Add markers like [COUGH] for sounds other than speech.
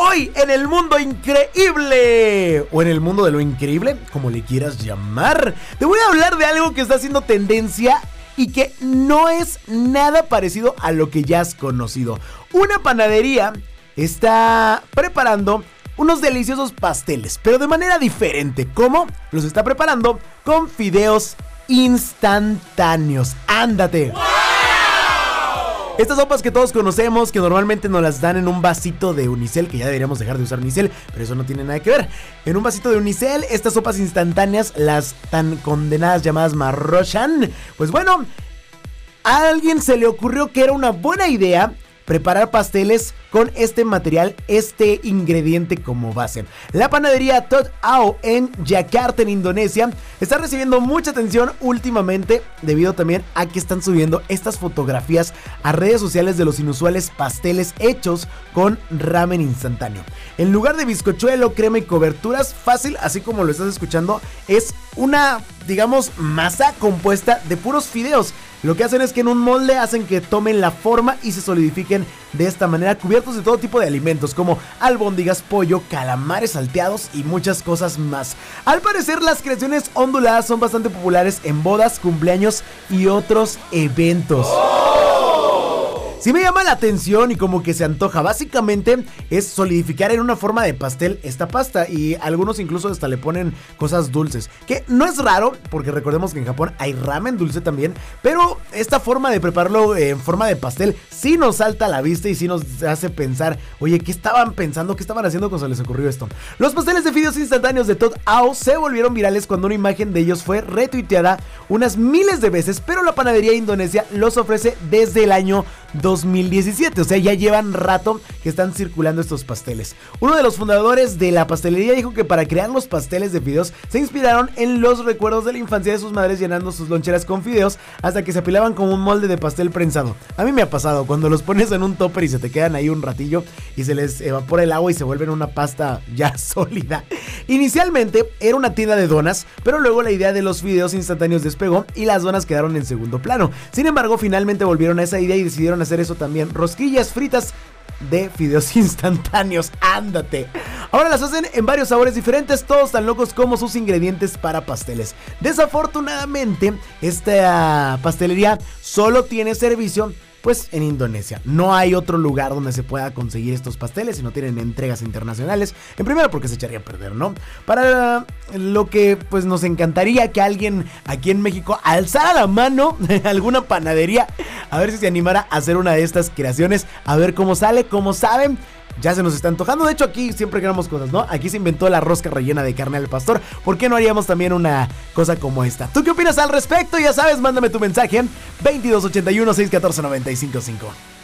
Hoy en el mundo increíble, o en el mundo de lo increíble, como le quieras llamar, te voy a hablar de algo que está haciendo tendencia y que no es nada parecido a lo que ya has conocido. Una panadería está preparando unos deliciosos pasteles, pero de manera diferente. ¿Cómo? Los está preparando con fideos instantáneos. Ándate. Estas sopas que todos conocemos, que normalmente nos las dan en un vasito de unicel, que ya deberíamos dejar de usar unicel, pero eso no tiene nada que ver. En un vasito de unicel, estas sopas instantáneas, las tan condenadas llamadas marrochan, pues bueno, a alguien se le ocurrió que era una buena idea preparar pasteles con este material, este ingrediente como base. La panadería Todd Ao en Jakarta, en Indonesia, está recibiendo mucha atención últimamente debido también a que están subiendo estas fotografías a redes sociales de los inusuales pasteles hechos con ramen instantáneo. En lugar de bizcochuelo, crema y coberturas, fácil, así como lo estás escuchando, es una, digamos, masa compuesta de puros fideos lo que hacen es que en un molde hacen que tomen la forma y se solidifiquen de esta manera, cubiertos de todo tipo de alimentos como albóndigas, pollo, calamares salteados y muchas cosas más. Al parecer, las creaciones onduladas son bastante populares en bodas, cumpleaños y otros eventos. Si me llama la atención y como que se antoja. Básicamente es solidificar en una forma de pastel esta pasta y algunos incluso hasta le ponen cosas dulces. Que no es raro porque recordemos que en Japón hay ramen dulce también, pero esta forma de prepararlo en forma de pastel sí nos salta a la vista y sí nos hace pensar, oye, ¿qué estaban pensando? ¿Qué estaban haciendo cuando se les ocurrió esto? Los pasteles de fideos instantáneos de Todd Ao se volvieron virales cuando una imagen de ellos fue retuiteada unas miles de veces, pero la panadería indonesia los ofrece desde el año 2017. O sea, ya llevan rato que están circulando estos pasteles. Uno de los fundadores de la pastelería dijo que para crear los pasteles de fideos se inspiraron en los recuerdos de la infancia de sus madres llenando sus loncheras con fideos hasta que se apilaban como un molde de pastel prensado. A mí me ha pasado cuando los pones en un topper y se te quedan ahí un ratillo y se les evapora el agua y se vuelven una pasta ya [LAUGHS] sólida. Inicialmente era una tienda de donas, pero luego la idea de los fideos instantáneos despegó y las donas quedaron en segundo plano. Sin embargo, finalmente volvieron a esa idea y decidieron hacer eso también. Rosquillas fritas de fideos [LAUGHS] instantáneos. Ándate. Ahora las hacen en varios sabores diferentes, todos tan locos como sus ingredientes para pasteles. Desafortunadamente, esta pastelería solo tiene servicio pues en Indonesia. No hay otro lugar donde se pueda conseguir estos pasteles y no tienen entregas internacionales. En primero porque se echaría a perder, ¿no? Para lo que pues nos encantaría que alguien aquí en México alzara la mano [LAUGHS] en alguna panadería a ver si se animara a hacer una de estas creaciones, a ver cómo sale, como saben ya se nos está antojando. De hecho, aquí siempre queremos cosas, ¿no? Aquí se inventó la rosca rellena de carne al pastor. ¿Por qué no haríamos también una cosa como esta? ¿Tú qué opinas al respecto? Ya sabes, mándame tu mensaje en 2281 614 955.